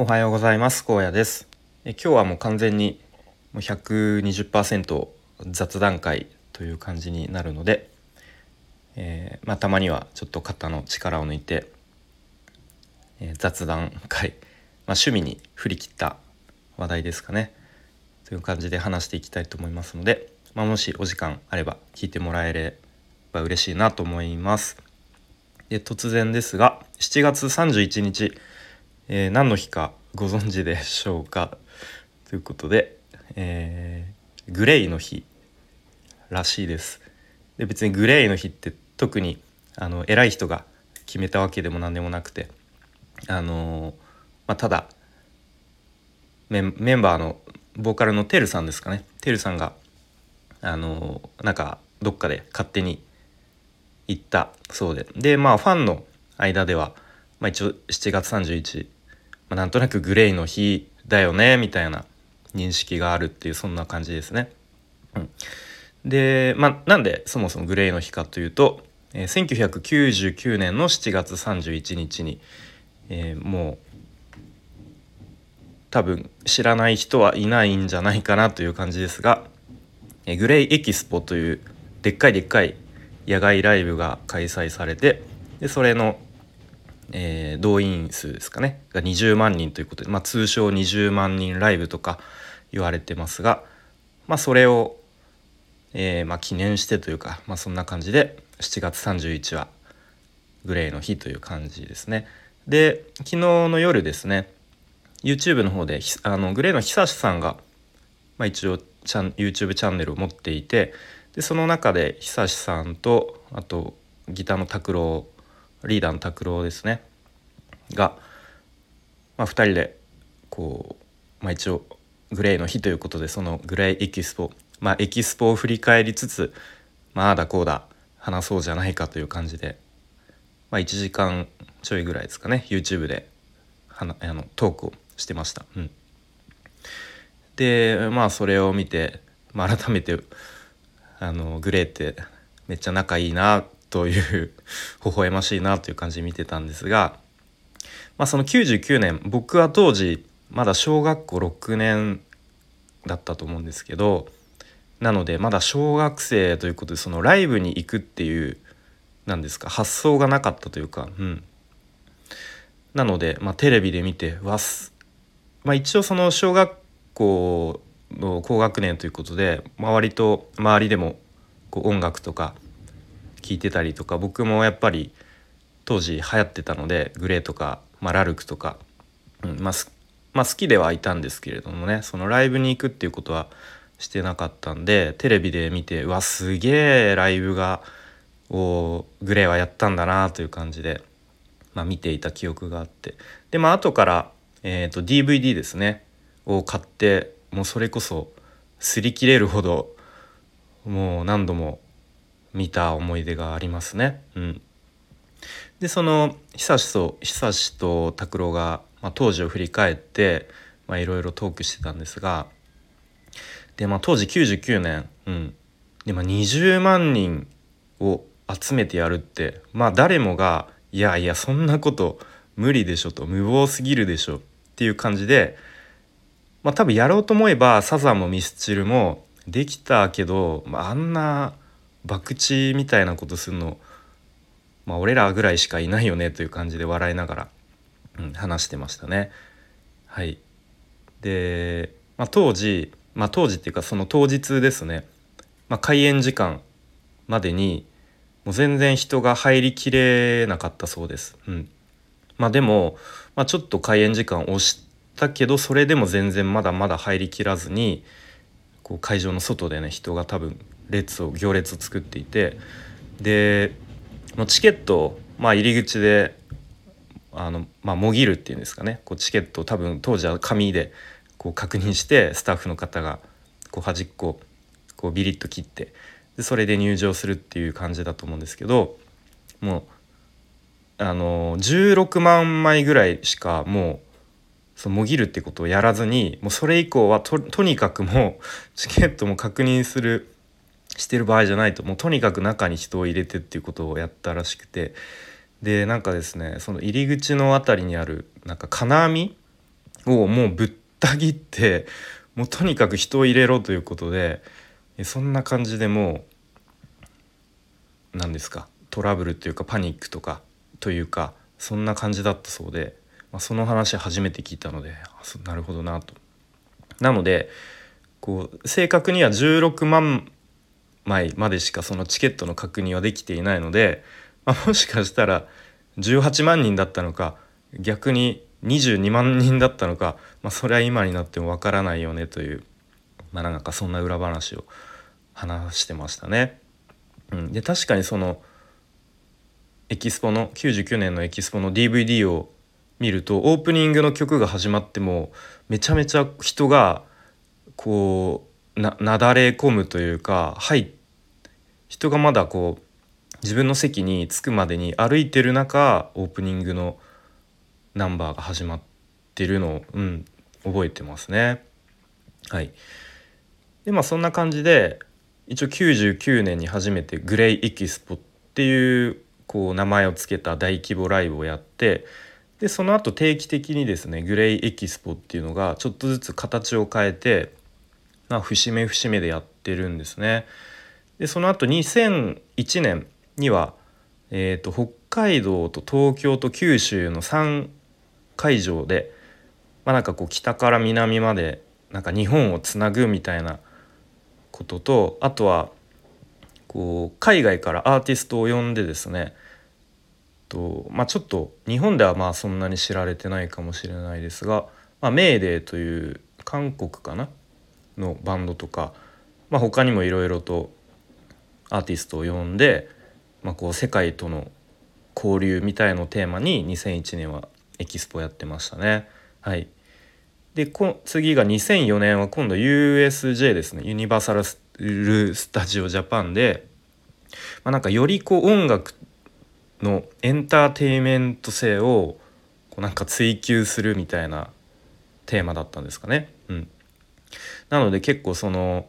おはようございます。高野です。え今日はもう完全にもう120%雑談会という感じになるので、えー、まあ、たまにはちょっと肩の力を抜いて、えー、雑談会、まあ、趣味に振り切った話題ですかね。という感じで話していきたいと思いますので、まあ、もしお時間あれば聞いてもらえれば嬉しいなと思います。で突然ですが7月31日えー、何の日かご存知でしょうか？ということで、えー、グレイの日らしいです。で別にグレイの日って特にあの偉い人が決めたわけでも何でもなくてあのー、まあ、ただメンバーのボーカルのテルさんですかね。テルさんがあのー、なんかどっかで勝手に行ったそうで。でまあファンの間では、まあ、一応7月31まあ、なんとなくグレイの日だよねみたいな認識があるっていうそんな感じですね。うん、で、まあ、なんでそもそもグレイの日かというと、えー、1999年の7月31日に、えー、もう多分知らない人はいないんじゃないかなという感じですが、えー、グレイエキスポというでっかいでっかい野外ライブが開催されてでそれのえー、動員数ですかねが20万人ということで、まあ、通称20万人ライブとか言われてますが、まあ、それを、えー、まあ、記念してというか、まあ、そんな感じで7月31はグレーの日という感じですね。で昨日の夜ですね YouTube の方であのグレーの久志さんが、まあ、一応チャン YouTube チャンネルを持っていてでその中で久志さんとあとギターの拓郎リーダーの拓郎ですねが、まあ、2人でこう、まあ、一応グレーの日ということでそのグレーエキスポまあエキスポを振り返りつつまああだこうだ話そうじゃないかという感じで、まあ、1時間ちょいぐらいですかね YouTube ではなあのトークをしてました。うん、でまあそれを見て、まあ、改めてあのグレーってめっちゃ仲いいなという微笑ましいなという感じで見てたんですが、まあ、その99年僕は当時まだ小学校6年だったと思うんですけどなのでまだ小学生ということでそのライブに行くっていう何ですか発想がなかったというか、うん、なので、まあ、テレビで見てわす、まあ、一応その小学校の高学年ということで周りと周りでもこう音楽とか聞いてたりとか僕もやっぱり当時流行ってたのでグレーとか、まあ、ラルクとか、うんまあ、まあ、好きではいたんですけれどもねそのライブに行くっていうことはしてなかったんでテレビで見てうわすげえライブがをグレーはやったんだなという感じで、まあ、見ていた記憶があって。でまあ後から、えーと、DVD ですねを買ってもうそれこそ擦り切れるほどもう何度も見た思い出がありますね。うん、でその久しと久しと拓郎が、まあ、当時を振り返っていろいろトークしてたんですがで、まあ、当時99年、うんでまあ、20万人を集めてやるってまあ誰もがいやいやそんなこと無理でしょと無謀すぎるでしょっていう感じでまあ多分やろうと思えばサザンもミスチルもできたけど、まあ、あんな博打みたいなことするのまあ俺らぐらいしかいないよねという感じで笑いながら、うん、話してましたね。はい、で、まあ、当時、まあ、当時っていうかその当日ですね、まあ、開演時間までにもう全然人が入りきれなかったそうです。うんまあ、でも、まあ、ちょっと開演時間押したけどそれでも全然まだまだ入りきらずにこう会場の外でね人が多分列を行列を作っていてでチケットを、まあ、入り口であの、まあ、もぎるっていうんですかね。こうチケットを多分当時は紙でこう確認してスタッフの方がこう端っここうビリッと切ってでそれで入場するっていう感じだと思うんですけどもうあの16万枚ぐらいしかもうそのもぎるってことをやらずにもうそれ以降はととにかくもうチケットも確認するしてる場合じゃないともうとにかく中に人を入れてっていうことをやったらしくてでなんかですねその入り口の辺りにあるなんか金網をもうぶった切ってもうとにかく人を入れろということでそんな感じでもう何ですかトラブルというかパニックとかというかそんな感じだったそうで、まあ、その話初めて聞いたのでなるほどなと。なのでこう正確には16万枚までしかそのチケットの確認はできていないので、まあ、もしかしたら18万人だったのか逆に22万人だったのか、まあ、それは今になってもわからないよねという、まあ、なんかそんな裏話を話してましたね。うん、で確かにそのエキスポの99年のエキスポの DVD を見るとオープニングの曲が始まってもめちゃめちゃ人がこうななだれ込むというかはい人がまだこう自分の席に着くまでに歩いてる中オープニングのナンバーが始まってるのを、うん、覚えてますね。はい、でまあそんな感じで一応99年に初めてグレイエキスポっていうこう名前を付けた大規模ライブをやってでその後定期的にですねグレイエキスポっていうのがちょっとずつ形を変えて、まあ、節目節目でやってるんですね。でその後2001年には、えーと、北海道と東京と九州の3会場で、まあ、なんかこう北から南までなんか日本をつなぐみたいなこととあとはこう海外からアーティストを呼んでですねと、まあ、ちょっと日本ではまあそんなに知られてないかもしれないですが、まあ、メーデーという韓国かな？のバンドとか、まあ、他にもいろいろとアーティストを呼んで、まあ、こう世界との交流みたいのテーマに2001年はエキスポやってましたね。はい、でこ次が2004年は今度 USJ ですねユニバーサル・スタジオ・ジャパンで、まあ、なんかよりこう音楽のエンターテインメント性をこうなんか追求するみたいなテーマだったんですかね。うん、なので結構その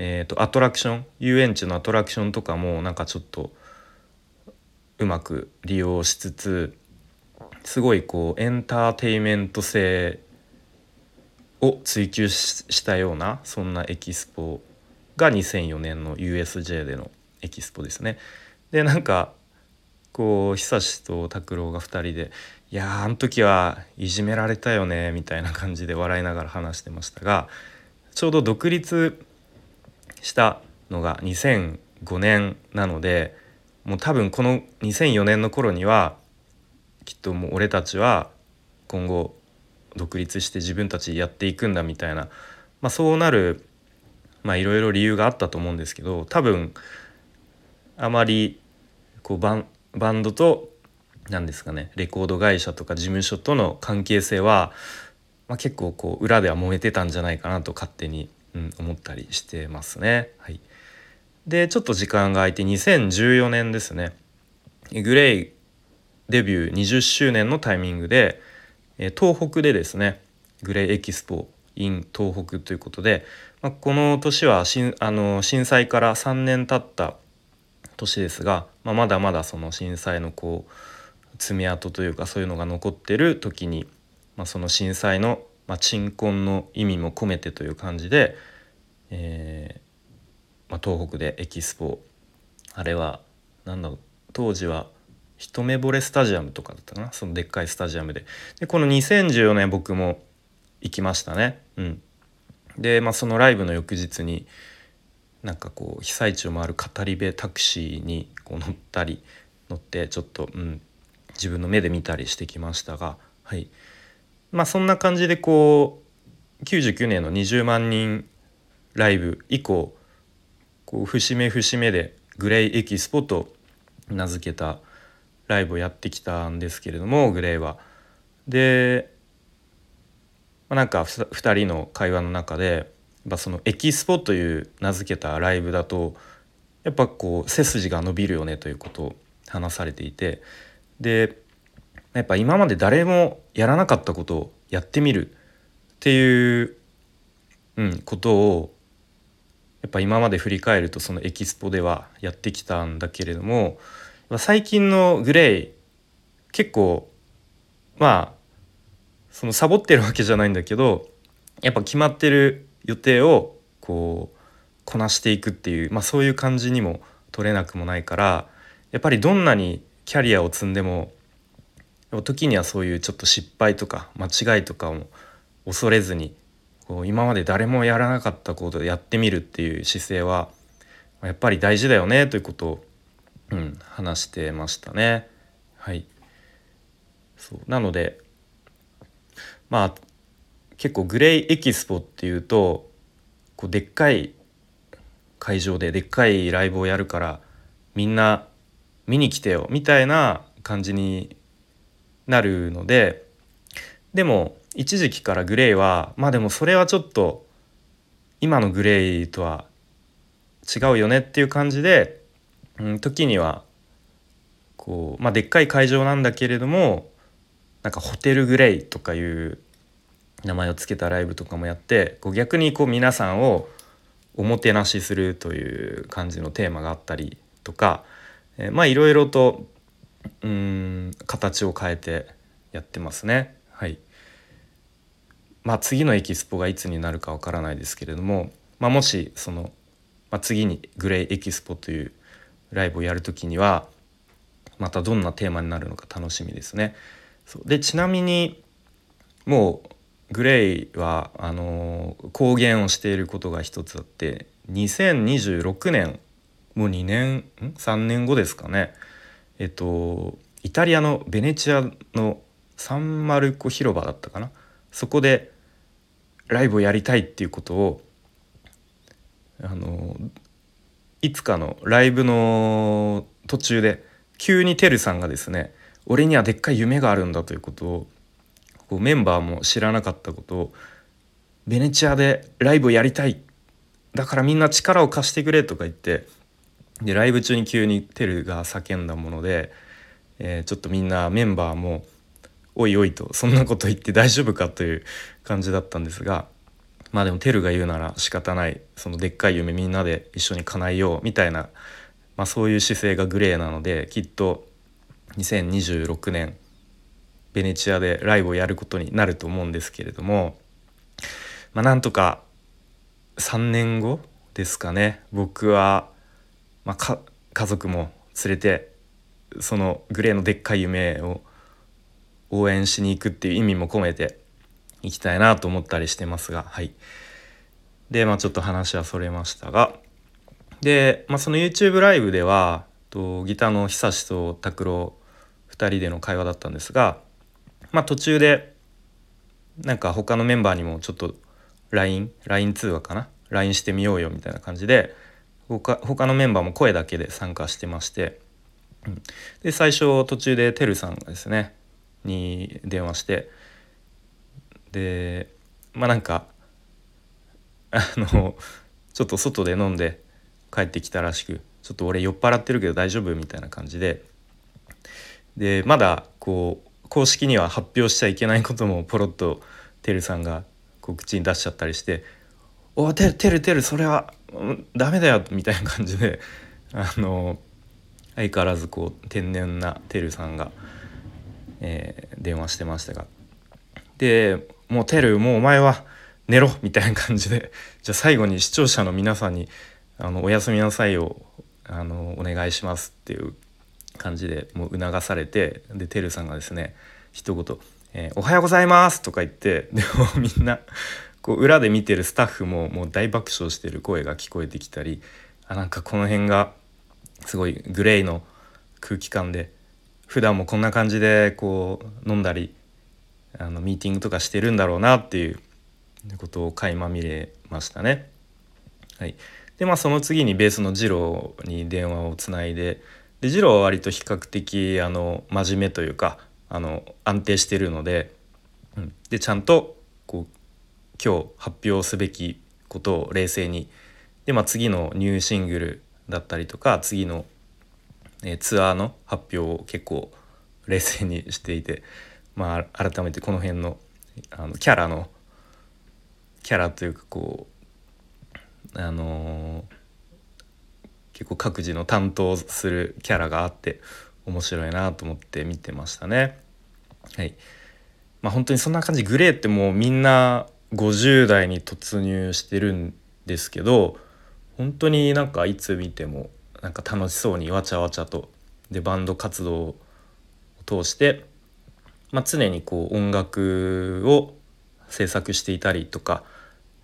えーと、アトラクション遊園地のアトラクションとかもなんかちょっとうまく利用しつつすごいこうエンターテイメント性を追求したようなそんなエキスポが2004年の USJ でのエキスポですね。でなんかこう久しと拓郎が2人で「いやあの時はいじめられたよね」みたいな感じで笑いながら話してましたがちょうど独立したのが2005年なのでもう多分この2004年の頃にはきっともう俺たちは今後独立して自分たちやっていくんだみたいな、まあ、そうなるいろいろ理由があったと思うんですけど多分あまりこうバンバンドと何ですかねレコード会社とか事務所との関係性は、まあ、結構こう裏では燃えてたんじゃないかなと勝手にうん、思ったりしてますね。はい、でちょっと時間が空いて2014年ですねグレイデビュー20周年のタイミングで東北でですねグレイエキスポ in 東北ということで、まあ、この年はあの震災から3年経った年ですが、まあ、まだまだその震災のこう爪痕というかそういうのが残ってる時に、まあ、その震災のまあ、鎮魂の意味も込めてという感じで、えーまあ、東北でエキスポあれは何だろう当時は一目惚れスタジアムとかだったかなそのでっかいスタジアムで。でこの2014年僕も行きましたね。うん。で、まあ、そのライブの翌日になんかこう被災地を回る語り部タクシーにこう乗ったり乗ってちょっと、うん、自分の目で見たりしてきましたがはい。まあそんな感じでこう99年の20万人ライブ以降こう節目節目でグレイエキスポと名付けたライブをやってきたんですけれどもグレイは。で、まあ、なんか2人の会話の中でやそのエキスポという名付けたライブだとやっぱこう背筋が伸びるよねということを話されていてでやっぱ今まで誰もやらなかったことをやってみるっていう、うん、ことをやっぱ今まで振り返るとそのエキスポではやってきたんだけれども最近のグレイ結構まあそのサボってるわけじゃないんだけどやっぱ決まってる予定をこうこなしていくっていう、まあ、そういう感じにも取れなくもないからやっぱりどんなにキャリアを積んでも時にはそういうちょっと失敗とか間違いとかを恐れずにこう今まで誰もやらなかったことでやってみるっていう姿勢はやっぱり大事だよねということを、うん、話してましたね。はい、そうなのでまあ結構グレイエキスポっていうとこうでっかい会場ででっかいライブをやるからみんな見に来てよみたいな感じになるのででも一時期からグレイはまあでもそれはちょっと今のグレイとは違うよねっていう感じで、うん、時にはこうまあでっかい会場なんだけれどもなんかホテルグレイとかいう名前を付けたライブとかもやってこう逆にこう皆さんをおもてなしするという感じのテーマがあったりとか、えー、まあいろいろとうん形を変えてやってますね。はいまあ、次のエキスポがいつになるかわからないですけれども、まあ、もしその、まあ、次にグレイエキスポというライブをやる時にはまたどんなテーマになるのか楽しみですね。そうでちなみにもうグレイはあの公言をしていることが一つあって2026年もう2年ん3年後ですかねえっとイタリアのベネチアのサンマルコ広場だったかな？そこでライブをやりたいっていうことをあのいつかのライブの途中で急にてるさんがですね俺にはでっかい夢があるんだということをこうメンバーも知らなかったことをベネチアでライブをやりたい。だからみんな力を貸してくれとか言ってでライブ中に急にテルが叫んだもので、えー、ちょっとみんなメンバーもおいおいとそんなこと言って 大丈夫かという感じだったんですがまあでもテルが言うなら仕方ない。そのでっかい夢みんなで一緒に叶えようみたいな、まあ、そういう姿勢がグレーなのできっと2026年ベネチアでライブをやることになると思うんですけれども、まあ、なんとか3年後ですかね僕は、まあ、家族も連れてそのグレーのでっかい夢を応援しに行くっていう意味も込めて行きたいなと思ったりしてますがはい。でまあちょっと話はそれましたがで、まあ、その YouTube ライブではとギターの久志と拓郎2人での会話だったんですがまあ途中でなんか他のメンバーにもちょっと LINE LINE 通話かな？LINE してみようよみたいな感じで他他のメンバーも声だけで参加してまして、うん、で最初途中でてるさんがですねに電話してでまあなんかあのちょっと外で飲んで帰ってきたらしくちょっと俺酔っ払ってるけど大丈夫みたいな感じででまだこう公式には発表しちゃいけないこともポロッとてるさんがこう口に出しちゃったりして「おてるてるてるそれはダメだよ」みたいな感じであの相変わらずこう天然なてるさんが、えー、電話してましたが。でもうてるもうお前は寝ろみたいな感じでじゃあ最後に視聴者の皆さんにあのおやすみなさいをあのお願いしますっていう感じでもう促されてでてるさんがですね一言、えー、おはようございます」とか言ってでもみんなこう裏で見てるスタッフももう大爆笑してる声が聞こえてきたりあなんかこの辺がすごいグレーの空気感で普段もこんな感じでこう飲んだりあのミーティングとかしてるんだろうなっていうことを垣間見れましたね。はい、でまあその次にベースの二郎に電話をつないでで次郎は割と比較的あの真面目というかあの安定してるので,、うん、でちゃんとこう今日発表すべきことを冷静に。で、まあ、次のニューシングルだったりとか次の、えー、ツアーの発表を結構冷静にしていて、まあ、改めてこの辺のあのキャラのキャラというかこうあのー結構各自の担当するキャラがあって面白いなと思って見てましたね。はい、まあ本当にそんな感じ。グレーってもうみんな50代に突入してるんですけど本当になんかいつ見てもなんか楽しそうにわちゃわちゃとでバンド活動を通して、まあ、常にこう音楽を制作していたりとか、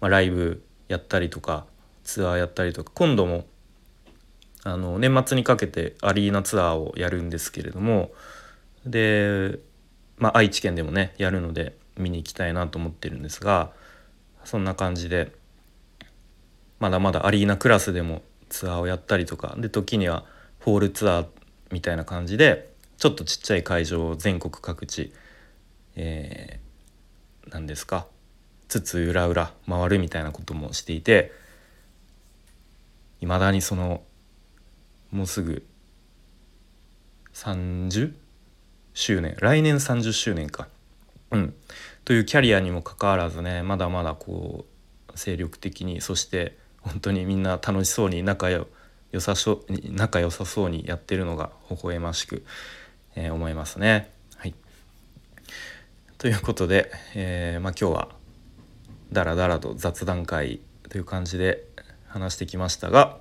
まあ、ライブやったりとかツアーやったりとか今度もあの年末にかけてアリーナツアーをやるんですけれどもで、まあ、愛知県でもねやるので見に行きたいなと思ってるんですがそんな感じでまだまだアリーナクラスでもツアーをやったりとかで時にはホールツアーみたいな感じでちょっとちっちゃい会場を全国各地、えー、何ですかつつ裏裏回るみたいなこともしていていまだにそのもうすぐ30周年来年30周年か。うん、というキャリアにもかかわらずねまだまだこう精力的にそして本当にみんな楽しそうに仲良さそ仲良さそうにやってるのが微笑ましく、えー、思いますね。はい、ということで、えー、まあ、今日はだらだらと雑談会という感じで話してきましたが、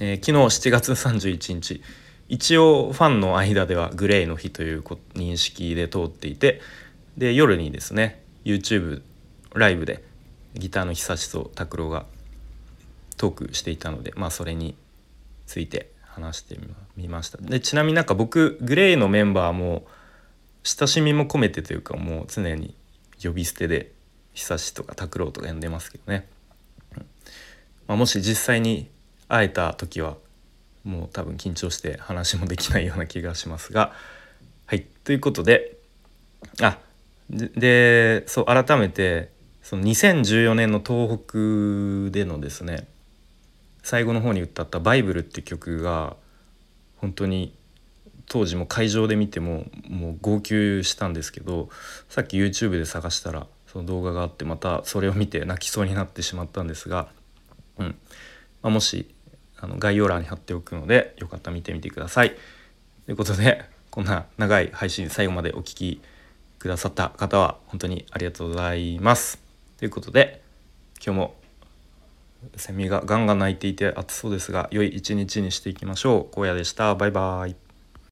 えー、昨日7月31日一応ファンの間ではグレーの日という認識で通っていてで夜にですね YouTube ライブでギターの久しと拓郎がトークしていたのでまあそれについて話してみました。でちなみになんか僕グレーのメンバーも親しみも込めてというかもう常に呼び捨てで久しとか拓郎とか呼んでますけどね、まあ、もし実際に会えた時はもう多分緊張して話もできないような気がしますが。はい。ということであでそう改めてその2014年の東北でのですね最後の方に歌った「バイブル」って曲が本当に当時も会場で見てももう号泣したんですけどさっき YouTube で探したらその動画があってまたそれを見て泣きそうになってしまったんですが、うんまあ、もしあの概要欄に貼っておくのでよかったら見てみてください。ということでこんな長い配信最後までお聴きくださった方は本当にありがとうございます。ということで今日もセミがガンガン鳴いていて暑そうですが良い一日にしていきましょう。荒野でした。バイバイ。